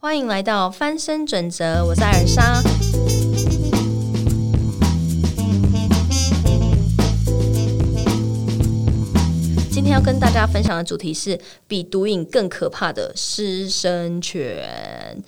欢迎来到翻身准则，我是艾尔莎。今天要跟大家分享的主题是比毒瘾更可怕的师生权。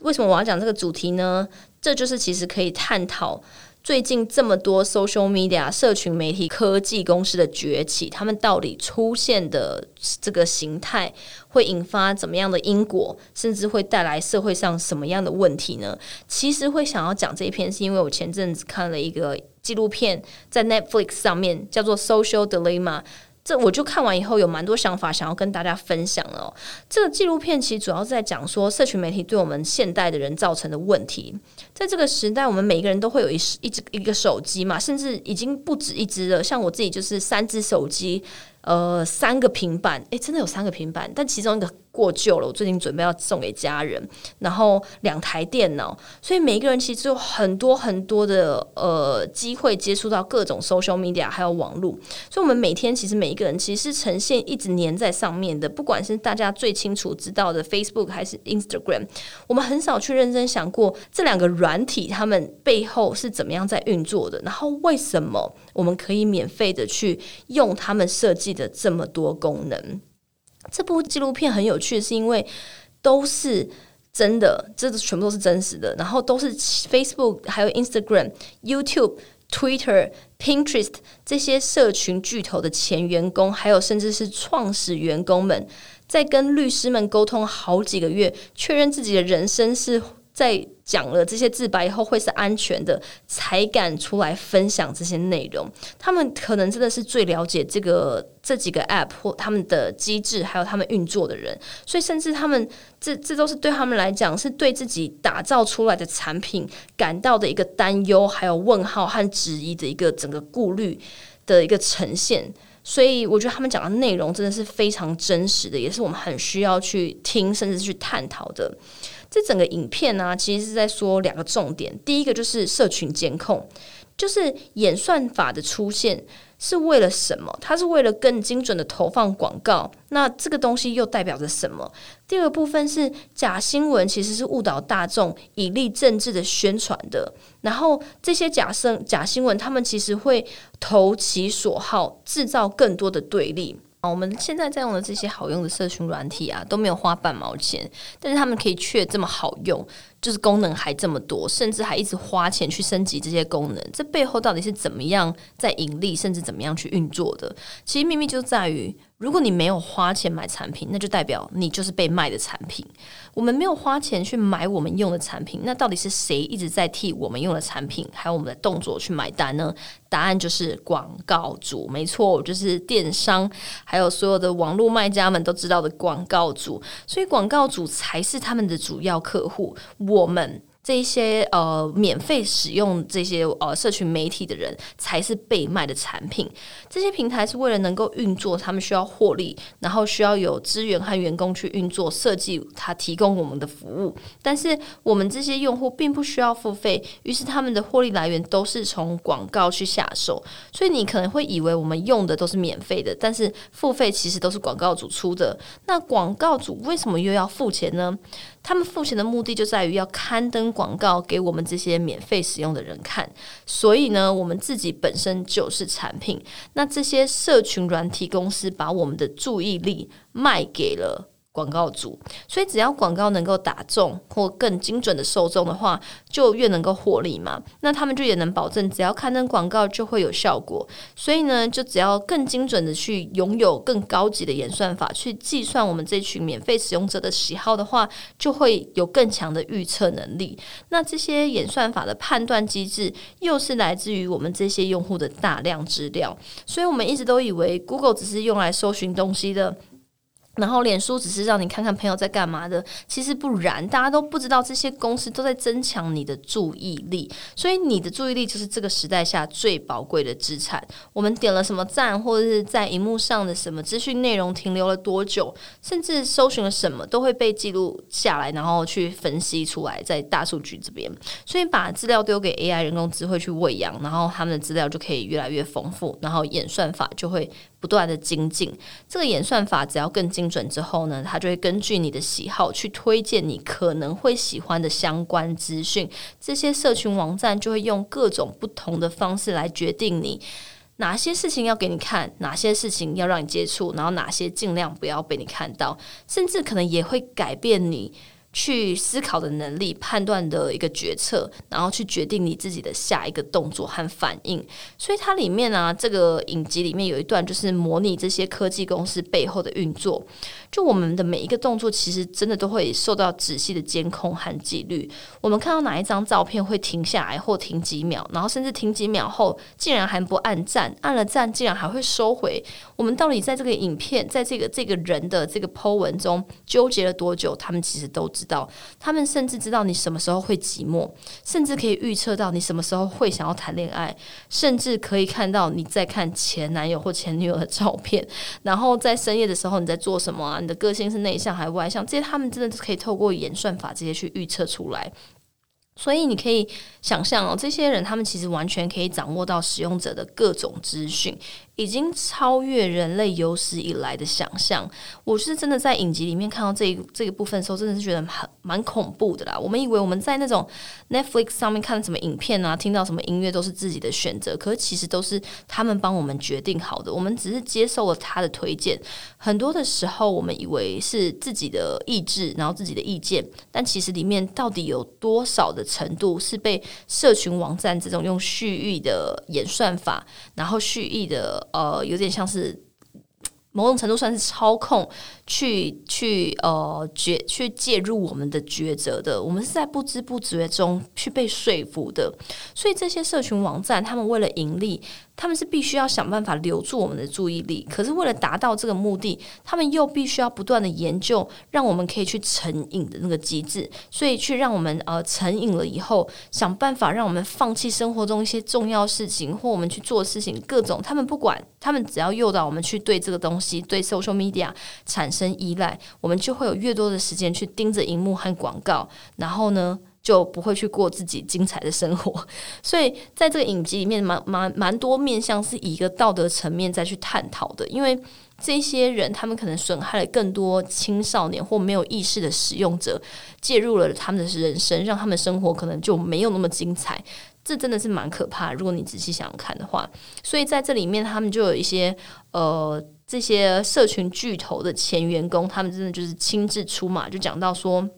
为什么我要讲这个主题呢？这就是其实可以探讨。最近这么多 social media 社群媒体科技公司的崛起，他们到底出现的这个形态会引发怎么样的因果，甚至会带来社会上什么样的问题呢？其实会想要讲这一篇，是因为我前阵子看了一个纪录片，在 Netflix 上面叫做《Social Dilemma》。这我就看完以后有蛮多想法想要跟大家分享哦。这个纪录片其实主要是在讲说，社群媒体对我们现代的人造成的问题。在这个时代，我们每一个人都会有一一只一个手机嘛，甚至已经不止一只了。像我自己就是三只手机。呃，三个平板，诶，真的有三个平板，但其中一个过旧了，我最近准备要送给家人。然后两台电脑，所以每一个人其实有很多很多的呃机会接触到各种 social media 还有网络，所以我们每天其实每一个人其实是呈现一直粘在上面的，不管是大家最清楚知道的 Facebook 还是 Instagram，我们很少去认真想过这两个软体他们背后是怎么样在运作的，然后为什么我们可以免费的去用他们设计。的这么多功能，这部纪录片很有趣，是因为都是真的，这全部都是真实的，然后都是 Facebook、还有 Instagram、YouTube、Twitter、Pinterest 这些社群巨头的前员工，还有甚至是创始员工们，在跟律师们沟通好几个月，确认自己的人生是。在讲了这些自白以后，会是安全的，才敢出来分享这些内容。他们可能真的是最了解这个这几个 App 或他们的机制，还有他们运作的人。所以，甚至他们这这都是对他们来讲，是对自己打造出来的产品感到的一个担忧，还有问号和质疑的一个整个顾虑的一个呈现。所以，我觉得他们讲的内容真的是非常真实的，也是我们很需要去听，甚至去探讨的。这整个影片呢，其实是在说两个重点。第一个就是社群监控，就是演算法的出现是为了什么？它是为了更精准的投放广告。那这个东西又代表着什么？第二部分是假新闻，其实是误导大众、以利政治的宣传的。然后这些假生假新闻，他们其实会投其所好，制造更多的对立。我们现在在用的这些好用的社群软体啊，都没有花半毛钱，但是他们可以却这么好用，就是功能还这么多，甚至还一直花钱去升级这些功能。这背后到底是怎么样在盈利，甚至怎么样去运作的？其实秘密就在于。如果你没有花钱买产品，那就代表你就是被卖的产品。我们没有花钱去买我们用的产品，那到底是谁一直在替我们用的产品还有我们的动作去买单呢？答案就是广告主，没错，就是电商，还有所有的网络卖家们都知道的广告主。所以广告主才是他们的主要客户。我们。这些呃免费使用这些呃社群媒体的人才是被卖的产品。这些平台是为了能够运作，他们需要获利，然后需要有资源和员工去运作设计，它提供我们的服务。但是我们这些用户并不需要付费，于是他们的获利来源都是从广告去下手。所以你可能会以为我们用的都是免费的，但是付费其实都是广告主出的。那广告主为什么又要付钱呢？他们付钱的目的就在于要刊登广告给我们这些免费使用的人看，所以呢，我们自己本身就是产品。那这些社群软体公司把我们的注意力卖给了。广告主，所以只要广告能够打中或更精准的受众的话，就越能够获利嘛。那他们就也能保证，只要刊登广告就会有效果。所以呢，就只要更精准的去拥有更高级的演算法去计算我们这群免费使用者的喜好的话，就会有更强的预测能力。那这些演算法的判断机制，又是来自于我们这些用户的大量资料。所以我们一直都以为 Google 只是用来搜寻东西的。然后，脸书只是让你看看朋友在干嘛的，其实不然，大家都不知道这些公司都在增强你的注意力，所以你的注意力就是这个时代下最宝贵的资产。我们点了什么赞，或者是在荧幕上的什么资讯内容停留了多久，甚至搜寻了什么，都会被记录下来，然后去分析出来，在大数据这边。所以，把资料丢给 AI 人工智慧去喂养，然后他们的资料就可以越来越丰富，然后演算法就会不断的精进。这个演算法只要更精。准之后呢，他就会根据你的喜好去推荐你可能会喜欢的相关资讯。这些社群网站就会用各种不同的方式来决定你哪些事情要给你看，哪些事情要让你接触，然后哪些尽量不要被你看到，甚至可能也会改变你。去思考的能力、判断的一个决策，然后去决定你自己的下一个动作和反应。所以它里面呢，这个影集里面有一段就是模拟这些科技公司背后的运作。就我们的每一个动作，其实真的都会受到仔细的监控和纪律。我们看到哪一张照片会停下来或停几秒，然后甚至停几秒后，竟然还不按赞，按了赞竟然还会收回。我们到底在这个影片，在这个这个人的这个 Po 文中纠结了多久？他们其实都知道。他们甚至知道你什么时候会寂寞，甚至可以预测到你什么时候会想要谈恋爱，甚至可以看到你在看前男友或前女友的照片，然后在深夜的时候你在做什么啊？你的个性是内向还是外向？这些他们真的是可以透过演算法这些去预测出来。所以你可以想象哦，这些人他们其实完全可以掌握到使用者的各种资讯。已经超越人类有史以来的想象。我是真的在影集里面看到这一这个部分的时候，真的是觉得很蛮恐怖的啦。我们以为我们在那种 Netflix 上面看什么影片啊，听到什么音乐都是自己的选择，可是其实都是他们帮我们决定好的。我们只是接受了他的推荐。很多的时候，我们以为是自己的意志，然后自己的意见，但其实里面到底有多少的程度是被社群网站这种用蓄意的演算法，然后蓄意的。呃，有点像是某种程度算是操控，去去呃决去介入我们的抉择的，我们是在不知不觉中去被说服的。所以这些社群网站，他们为了盈利。他们是必须要想办法留住我们的注意力，可是为了达到这个目的，他们又必须要不断的研究，让我们可以去成瘾的那个机制，所以去让我们呃成瘾了以后，想办法让我们放弃生活中一些重要事情，或我们去做事情，各种他们不管，他们只要诱导我们去对这个东西，对 social media 产生依赖，我们就会有越多的时间去盯着荧幕和广告，然后呢？就不会去过自己精彩的生活，所以在这个影集里面，蛮蛮蛮多面向是以一个道德层面再去探讨的。因为这些人，他们可能损害了更多青少年或没有意识的使用者，介入了他们的人生，让他们生活可能就没有那么精彩。这真的是蛮可怕。如果你仔细想看的话，所以在这里面，他们就有一些呃，这些社群巨头的前员工，他们真的就是亲自出马，就讲到说。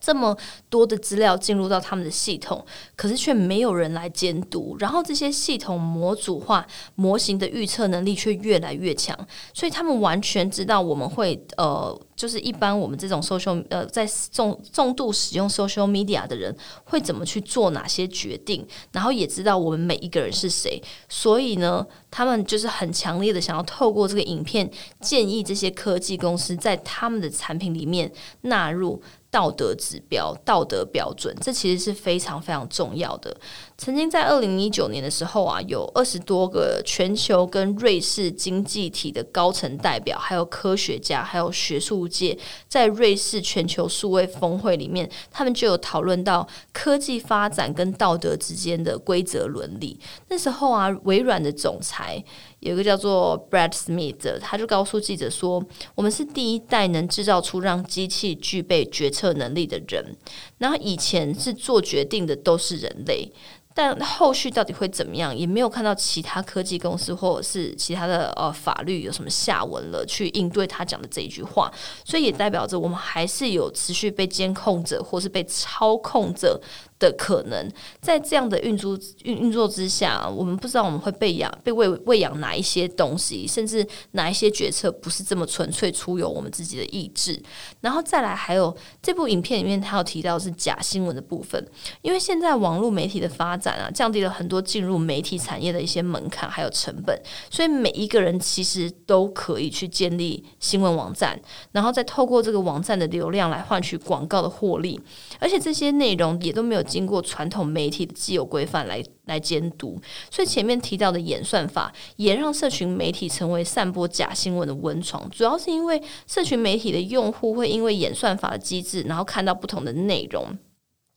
这么多的资料进入到他们的系统，可是却没有人来监督。然后这些系统模组化模型的预测能力却越来越强，所以他们完全知道我们会呃，就是一般我们这种 social 呃，在重重度使用 social media 的人会怎么去做哪些决定，然后也知道我们每一个人是谁。所以呢，他们就是很强烈的想要透过这个影片建议这些科技公司在他们的产品里面纳入。道德指标、道德标准，这其实是非常非常重要的。曾经在二零一九年的时候啊，有二十多个全球跟瑞士经济体的高层代表，还有科学家，还有学术界，在瑞士全球数位峰会里面，他们就有讨论到科技发展跟道德之间的规则伦理。那时候啊，微软的总裁。有一个叫做 Brad Smith 的，他就告诉记者说：“我们是第一代能制造出让机器具备决策能力的人。然后以前是做决定的都是人类，但后续到底会怎么样，也没有看到其他科技公司或者是其他的呃法律有什么下文了，去应对他讲的这一句话。所以也代表着我们还是有持续被监控者或是被操控者。”的可能，在这样的运作运运作之下，我们不知道我们会被养被喂喂养哪一些东西，甚至哪一些决策不是这么纯粹出由我们自己的意志。然后再来，还有这部影片里面，他有提到是假新闻的部分，因为现在网络媒体的发展啊，降低了很多进入媒体产业的一些门槛还有成本，所以每一个人其实都可以去建立新闻网站，然后再透过这个网站的流量来换取广告的获利，而且这些内容也都没有。经过传统媒体的既有规范来来监督，所以前面提到的演算法也让社群媒体成为散播假新闻的温床。主要是因为社群媒体的用户会因为演算法的机制，然后看到不同的内容。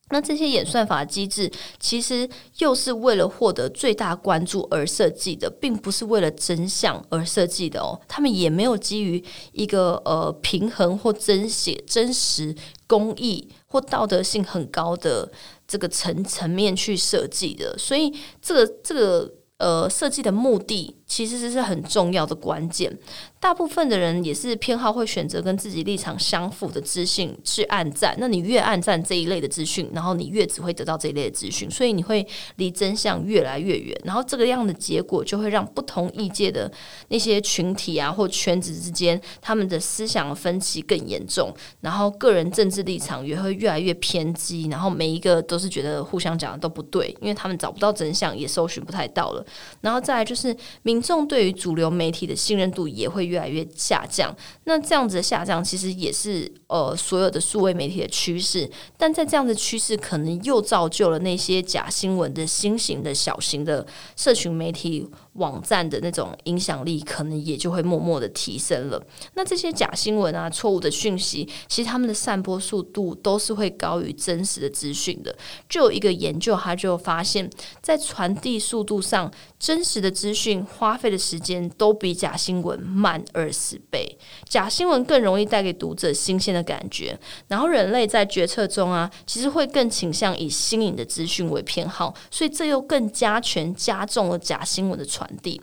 那这些演算法的机制其实又是为了获得最大关注而设计的，并不是为了真相而设计的哦。他们也没有基于一个呃平衡或真写真实、公益或道德性很高的这个层层面去设计的。所以，这个这个呃设计的目的其实这是很重要的关键。大部分的人也是偏好会选择跟自己立场相符的资讯去暗赞。那你越暗赞这一类的资讯，然后你越只会得到这一类的资讯，所以你会离真相越来越远。然后这个样的结果就会让不同意见的那些群体啊或圈子之间，他们的思想分歧更严重，然后个人政治立场也会越来越偏激。然后每一个都是觉得互相讲的都不对，因为他们找不到真相，也搜寻不太到了。然后再来就是民民众对于主流媒体的信任度也会越。越来越下降，那这样子的下降其实也是呃所有的数位媒体的趋势，但在这样的趋势可能又造就了那些假新闻的新型的小型的社群媒体。网站的那种影响力可能也就会默默的提升了。那这些假新闻啊、错误的讯息，其实他们的散播速度都是会高于真实的资讯的。就有一个研究，他就发现，在传递速度上，真实的资讯花费的时间都比假新闻慢二十倍。假新闻更容易带给读者新鲜的感觉，然后人类在决策中啊，其实会更倾向以新颖的资讯为偏好，所以这又更加权加重了假新闻的传。传递，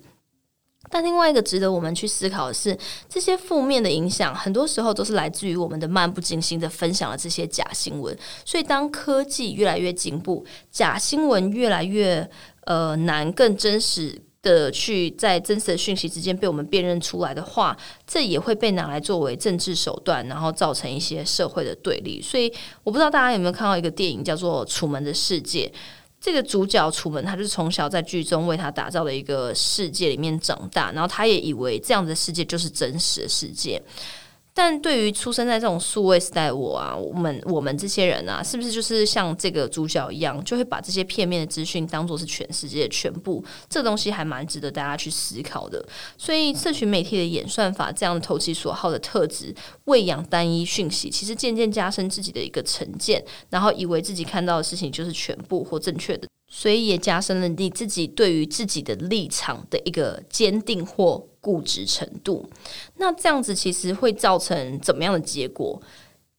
但另外一个值得我们去思考的是，这些负面的影响，很多时候都是来自于我们的漫不经心的分享了这些假新闻。所以，当科技越来越进步，假新闻越来越呃难，更真实的去在真实的讯息之间被我们辨认出来的话，这也会被拿来作为政治手段，然后造成一些社会的对立。所以，我不知道大家有没有看到一个电影叫做《楚门的世界》。这个主角楚门，他就是从小在剧中为他打造的一个世界里面长大，然后他也以为这样的世界就是真实的世界。但对于出生在这种数位时代，我啊，我们我们这些人啊，是不是就是像这个主角一样，就会把这些片面的资讯当做是全世界全部？这东西还蛮值得大家去思考的。所以，社群媒体的演算法这样的投其所好的特质，喂养单一讯息，其实渐渐加深自己的一个成见，然后以为自己看到的事情就是全部或正确的。所以也加深了你自己对于自己的立场的一个坚定或固执程度。那这样子其实会造成怎么样的结果？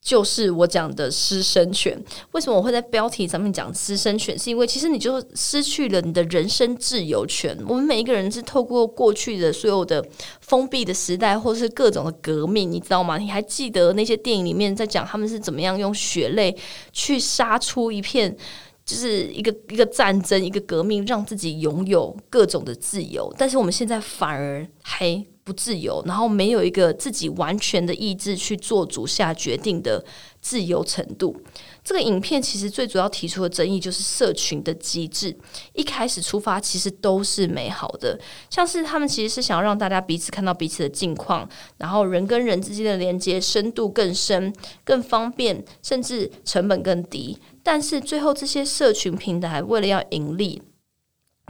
就是我讲的失身权。为什么我会在标题上面讲失身权？是因为其实你就失去了你的人身自由权。我们每一个人是透过过去的所有的封闭的时代，或是各种的革命，你知道吗？你还记得那些电影里面在讲他们是怎么样用血泪去杀出一片？就是一个一个战争，一个革命，让自己拥有各种的自由。但是我们现在反而还不自由，然后没有一个自己完全的意志去做主下决定的自由程度。这个影片其实最主要提出的争议就是社群的机制。一开始出发其实都是美好的，像是他们其实是想要让大家彼此看到彼此的近况，然后人跟人之间的连接深度更深、更方便，甚至成本更低。但是最后，这些社群平台为了要盈利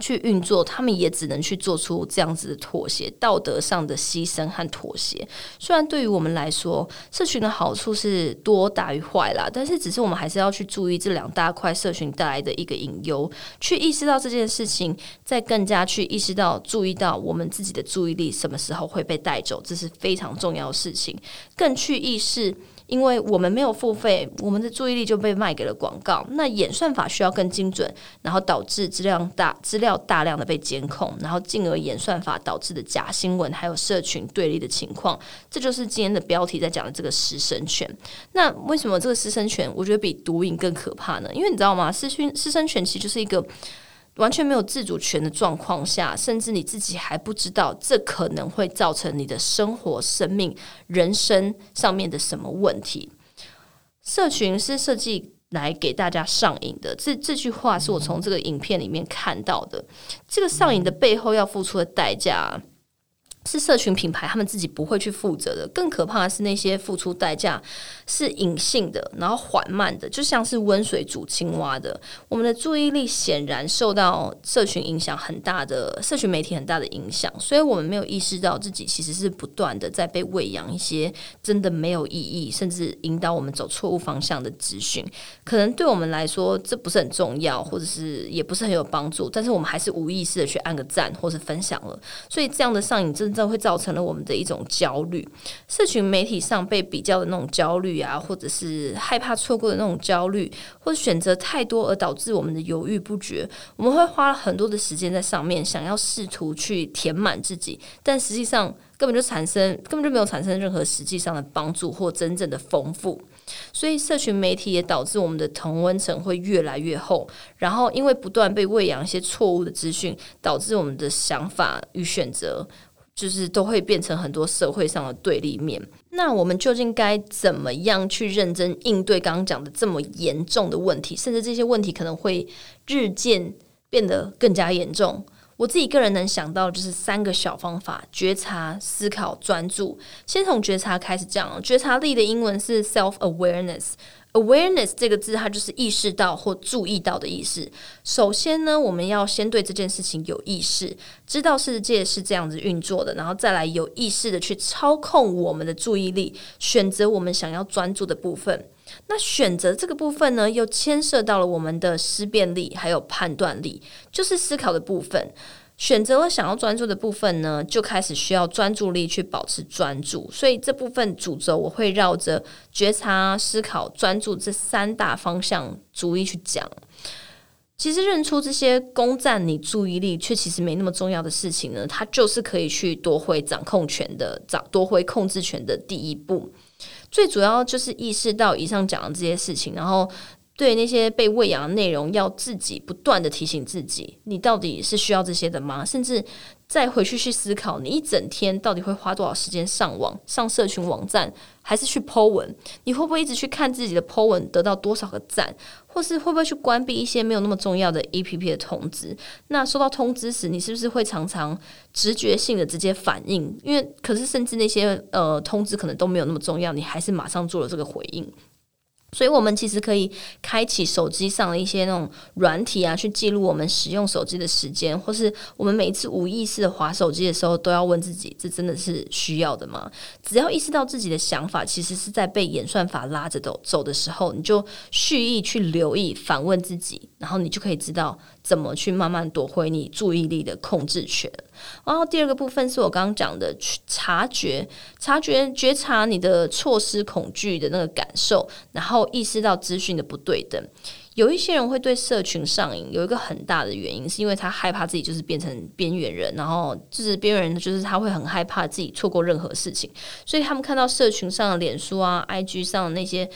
去运作，他们也只能去做出这样子的妥协，道德上的牺牲和妥协。虽然对于我们来说，社群的好处是多大于坏啦，但是只是我们还是要去注意这两大块社群带来的一个隐忧，去意识到这件事情，再更加去意识到、注意到我们自己的注意力什么时候会被带走，这是非常重要的事情，更去意识。因为我们没有付费，我们的注意力就被卖给了广告。那演算法需要更精准，然后导致质量大资料大量的被监控，然后进而演算法导致的假新闻，还有社群对立的情况。这就是今天的标题在讲的这个师生权。那为什么这个师生权，我觉得比毒瘾更可怕呢？因为你知道吗？师生师生权其实就是一个。完全没有自主权的状况下，甚至你自己还不知道，这可能会造成你的生活、生命、人生上面的什么问题。社群是设计来给大家上瘾的，这这句话是我从这个影片里面看到的。这个上瘾的背后要付出的代价。是社群品牌他们自己不会去负责的。更可怕的是那些付出代价是隐性的，然后缓慢的，就像是温水煮青蛙的。我们的注意力显然受到社群影响很大的，社群媒体很大的影响，所以我们没有意识到自己其实是不断的在被喂养一些真的没有意义，甚至引导我们走错误方向的资讯。可能对我们来说这不是很重要，或者是也不是很有帮助，但是我们还是无意识的去按个赞或是分享了。所以这样的上瘾真。这会造成了我们的一种焦虑，社群媒体上被比较的那种焦虑啊，或者是害怕错过的那种焦虑，或者选择太多而导致我们的犹豫不决。我们会花了很多的时间在上面，想要试图去填满自己，但实际上根本就产生根本就没有产生任何实际上的帮助或真正的丰富。所以，社群媒体也导致我们的同温层会越来越厚，然后因为不断被喂养一些错误的资讯，导致我们的想法与选择。就是都会变成很多社会上的对立面。那我们究竟该怎么样去认真应对刚刚讲的这么严重的问题？甚至这些问题可能会日渐变得更加严重。我自己个人能想到就是三个小方法：觉察、思考、专注。先从觉察开始讲，觉察力的英文是 self awareness。Awareness 这个字，它就是意识到或注意到的意思。首先呢，我们要先对这件事情有意识，知道世界是这样子运作的，然后再来有意识的去操控我们的注意力，选择我们想要专注的部分。那选择这个部分呢，又牵涉到了我们的思辨力，还有判断力，就是思考的部分。选择了想要专注的部分呢，就开始需要专注力去保持专注。所以这部分主轴我会绕着觉察、思考、专注这三大方向逐一去讲。其实认出这些攻占你注意力却其实没那么重要的事情呢，它就是可以去夺回掌控权的、掌夺回控制权的第一步。最主要就是意识到以上讲的这些事情，然后。对那些被喂养的内容，要自己不断的提醒自己，你到底是需要这些的吗？甚至再回去去思考，你一整天到底会花多少时间上网、上社群网站，还是去 Po 文？你会不会一直去看自己的 Po 文得到多少个赞，或是会不会去关闭一些没有那么重要的 APP 的通知？那收到通知时，你是不是会常常直觉性的直接反应？因为可是甚至那些呃通知可能都没有那么重要，你还是马上做了这个回应。所以，我们其实可以开启手机上的一些那种软体啊，去记录我们使用手机的时间，或是我们每一次无意识的划手机的时候，都要问自己：这真的是需要的吗？只要意识到自己的想法其实是在被演算法拉着走走的时候，你就蓄意去留意、反问自己，然后你就可以知道。怎么去慢慢夺回你注意力的控制权？然后第二个部分是我刚刚讲的去察觉、察觉、觉察你的错失恐惧的那个感受，然后意识到资讯的不对等。有一些人会对社群上瘾，有一个很大的原因是因为他害怕自己就是变成边缘人，然后就是边缘人，就是他会很害怕自己错过任何事情，所以他们看到社群上的脸书啊、IG 上的那些。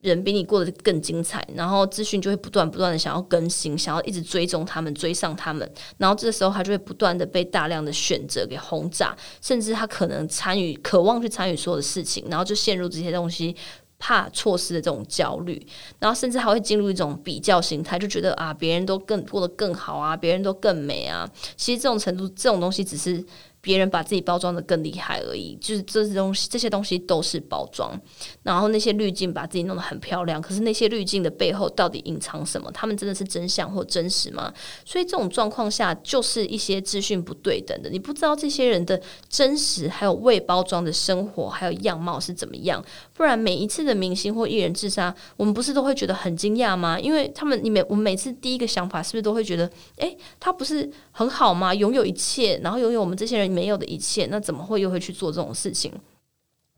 人比你过得更精彩，然后资讯就会不断不断的想要更新，想要一直追踪他们，追上他们，然后这个时候他就会不断的被大量的选择给轰炸，甚至他可能参与，渴望去参与所有的事情，然后就陷入这些东西，怕错失的这种焦虑，然后甚至还会进入一种比较心态，就觉得啊，别人都更过得更好啊，别人都更美啊，其实这种程度，这种东西只是。别人把自己包装的更厉害而已，就是这些东西，这些东西都是包装。然后那些滤镜把自己弄得很漂亮，可是那些滤镜的背后到底隐藏什么？他们真的是真相或真实吗？所以这种状况下，就是一些资讯不对等的。你不知道这些人的真实，还有未包装的生活，还有样貌是怎么样。不然每一次的明星或艺人自杀，我们不是都会觉得很惊讶吗？因为他们，你每我们每次第一个想法是不是都会觉得，诶，他不是很好吗？拥有一切，然后拥有我们这些人。没有的一切，那怎么会又会去做这种事情？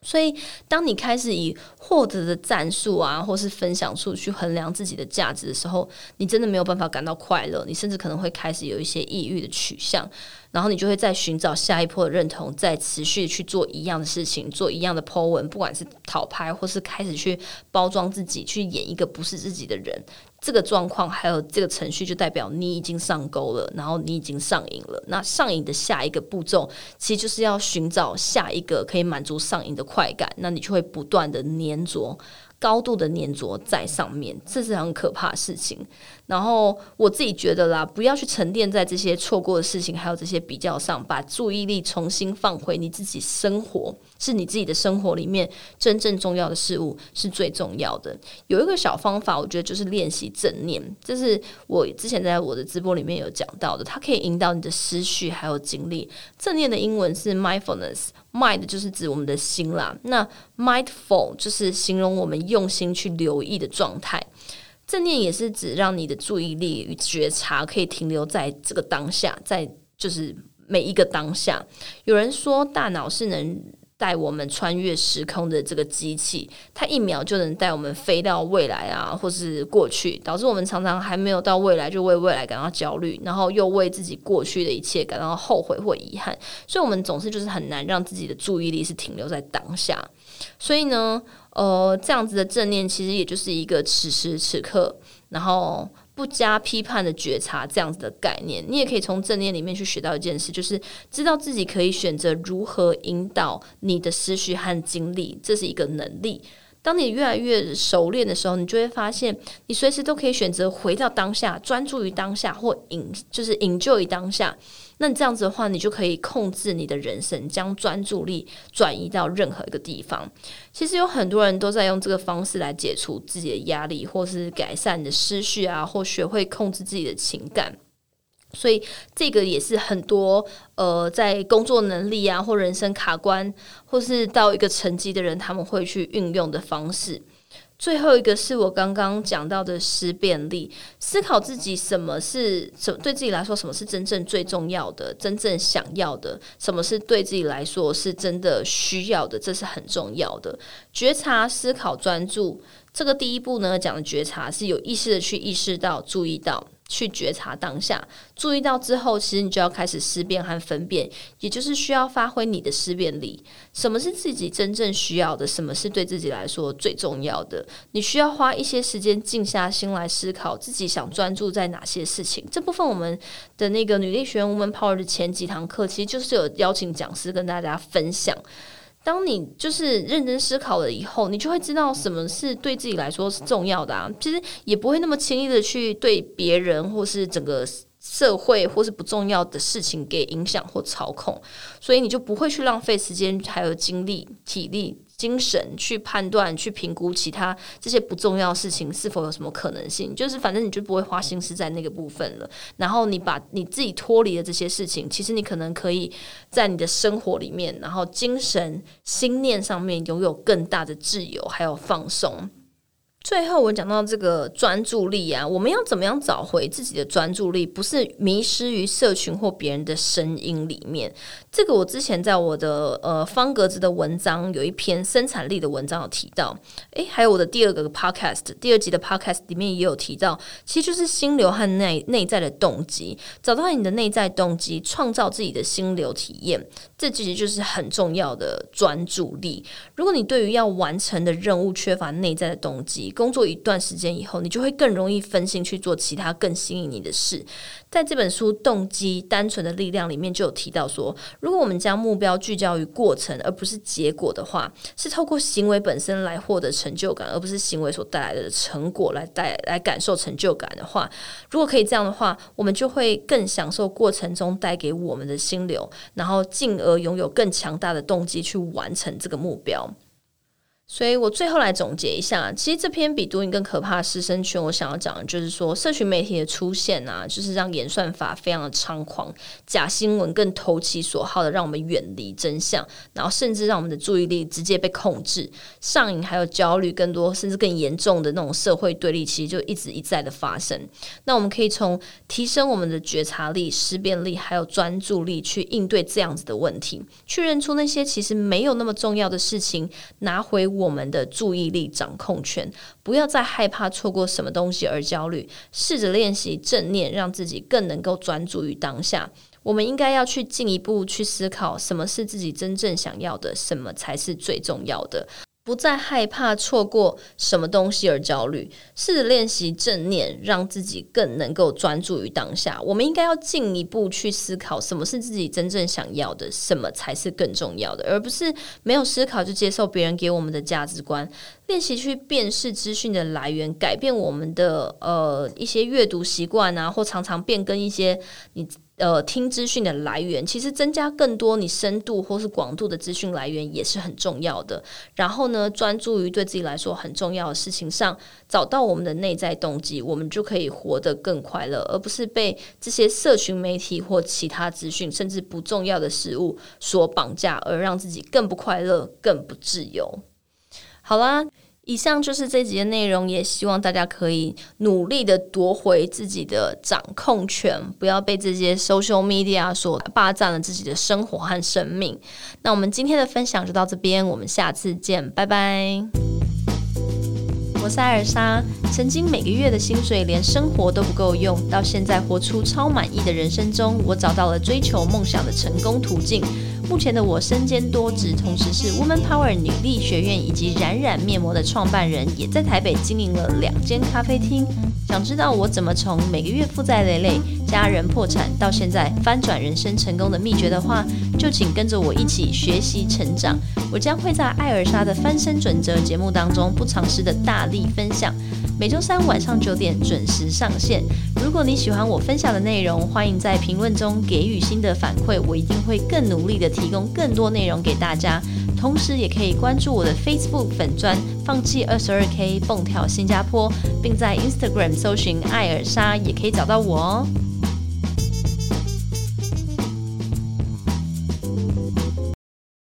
所以，当你开始以获得的战术啊，或是分享数去衡量自己的价值的时候，你真的没有办法感到快乐。你甚至可能会开始有一些抑郁的取向，然后你就会在寻找下一波的认同，再持续去做一样的事情，做一样的 po 文，不管是讨拍，或是开始去包装自己，去演一个不是自己的人。这个状况还有这个程序，就代表你已经上钩了，然后你已经上瘾了。那上瘾的下一个步骤，其实就是要寻找下一个可以满足上瘾的快感。那你就会不断的粘着。高度的粘着在上面，这是很可怕的事情。然后我自己觉得啦，不要去沉淀在这些错过的事情，还有这些比较上，把注意力重新放回你自己生活，是你自己的生活里面真正重要的事物是最重要的。有一个小方法，我觉得就是练习正念，这是我之前在我的直播里面有讲到的，它可以引导你的思绪还有精力。正念的英文是 mindfulness Mind 就是指我们的心啦，那 mindful 就是形容我们用心去留意的状态。正念也是指让你的注意力与觉察可以停留在这个当下，在就是每一个当下。有人说，大脑是能带我们穿越时空的这个机器，它一秒就能带我们飞到未来啊，或是过去，导致我们常常还没有到未来就为未来感到焦虑，然后又为自己过去的一切感到后悔或遗憾。所以，我们总是就是很难让自己的注意力是停留在当下。所以呢？呃，这样子的正念其实也就是一个此时此刻，然后不加批判的觉察这样子的概念。你也可以从正念里面去学到一件事，就是知道自己可以选择如何引导你的思绪和精力，这是一个能力。当你越来越熟练的时候，你就会发现，你随时都可以选择回到当下，专注于当下，或引就是引救于当下。那这样子的话，你就可以控制你的人生，将专注力转移到任何一个地方。其实有很多人都在用这个方式来解除自己的压力，或是改善你的思绪啊，或学会控制自己的情感。所以这个也是很多呃，在工作能力啊，或人生卡关，或是到一个层级的人，他们会去运用的方式。最后一个是我刚刚讲到的思辨力，思考自己什么是什对自己来说什么是真正最重要的、真正想要的，什么是对自己来说是真的需要的，这是很重要的。觉察、思考、专注，这个第一步呢，讲的觉察是有意识的去意识到、注意到。去觉察当下，注意到之后，其实你就要开始思辨和分辨，也就是需要发挥你的思辨力。什么是自己真正需要的？什么是对自己来说最重要的？你需要花一些时间静下心来思考自己想专注在哪些事情。这部分我们的那个女力学院 Woman Power 的前几堂课，其实就是有邀请讲师跟大家分享。当你就是认真思考了以后，你就会知道什么是对自己来说是重要的啊。其实也不会那么轻易的去对别人或是整个社会或是不重要的事情给影响或操控，所以你就不会去浪费时间还有精力体力。精神去判断、去评估其他这些不重要事情是否有什么可能性，就是反正你就不会花心思在那个部分了。然后你把你自己脱离了这些事情，其实你可能可以在你的生活里面，然后精神、心念上面拥有更大的自由，还有放松。最后，我讲到这个专注力啊，我们要怎么样找回自己的专注力？不是迷失于社群或别人的声音里面。这个我之前在我的呃方格子的文章有一篇生产力的文章有提到，诶，还有我的第二个 podcast 第二集的 podcast 里面也有提到，其实就是心流和内内在的动机，找到你的内在动机，创造自己的心流体验，这其实就是很重要的专注力。如果你对于要完成的任务缺乏内在的动机，工作一段时间以后，你就会更容易分心去做其他更吸引你的事。在这本书《动机：单纯的力量》里面就有提到说，如果我们将目标聚焦于过程而不是结果的话，是透过行为本身来获得成就感，而不是行为所带来的成果来带来感受成就感的话，如果可以这样的话，我们就会更享受过程中带给我们的心流，然后进而拥有更强大的动机去完成这个目标。所以我最后来总结一下，其实这篇比毒瘾更可怕的师生圈，我想要讲的就是说，社群媒体的出现啊，就是让演算法非常的猖狂，假新闻更投其所好的让我们远离真相，然后甚至让我们的注意力直接被控制，上瘾还有焦虑更多，甚至更严重的那种社会对立，其实就一直一再的发生。那我们可以从提升我们的觉察力、识别力还有专注力，去应对这样子的问题，去认出那些其实没有那么重要的事情，拿回。我我们的注意力掌控权，不要再害怕错过什么东西而焦虑，试着练习正念，让自己更能够专注于当下。我们应该要去进一步去思考，什么是自己真正想要的，什么才是最重要的。不再害怕错过什么东西而焦虑，试着练习正念，让自己更能够专注于当下。我们应该要进一步去思考，什么是自己真正想要的，什么才是更重要的，而不是没有思考就接受别人给我们的价值观。练习去辨识资讯的来源，改变我们的呃一些阅读习惯啊，或常常变更一些你。呃，听资讯的来源，其实增加更多你深度或是广度的资讯来源也是很重要的。然后呢，专注于对自己来说很重要的事情上，找到我们的内在动机，我们就可以活得更快乐，而不是被这些社群媒体或其他资讯甚至不重要的事物所绑架，而让自己更不快乐、更不自由。好啦。以上就是这集的内容，也希望大家可以努力的夺回自己的掌控权，不要被这些 social media 所霸占了自己的生活和生命。那我们今天的分享就到这边，我们下次见，拜拜。我是艾尔莎，曾经每个月的薪水连生活都不够用，到现在活出超满意的人生中，我找到了追求梦想的成功途径。目前的我身兼多职，同时是 Woman Power 女力学院以及冉冉面膜的创办人，也在台北经营了两间咖啡厅。想知道我怎么从每个月负债累累、家人破产到现在翻转人生成功的秘诀的话，就请跟着我一起学习成长。我将会在艾尔莎的翻身准则节目当中不尝试的大力分享。每周三晚上九点准时上线。如果你喜欢我分享的内容，欢迎在评论中给予新的反馈，我一定会更努力的提供更多内容给大家。同时，也可以关注我的 Facebook 粉砖“放弃二十二 K 蹦跳新加坡”，并在 Instagram 搜寻艾尔莎，也可以找到我哦。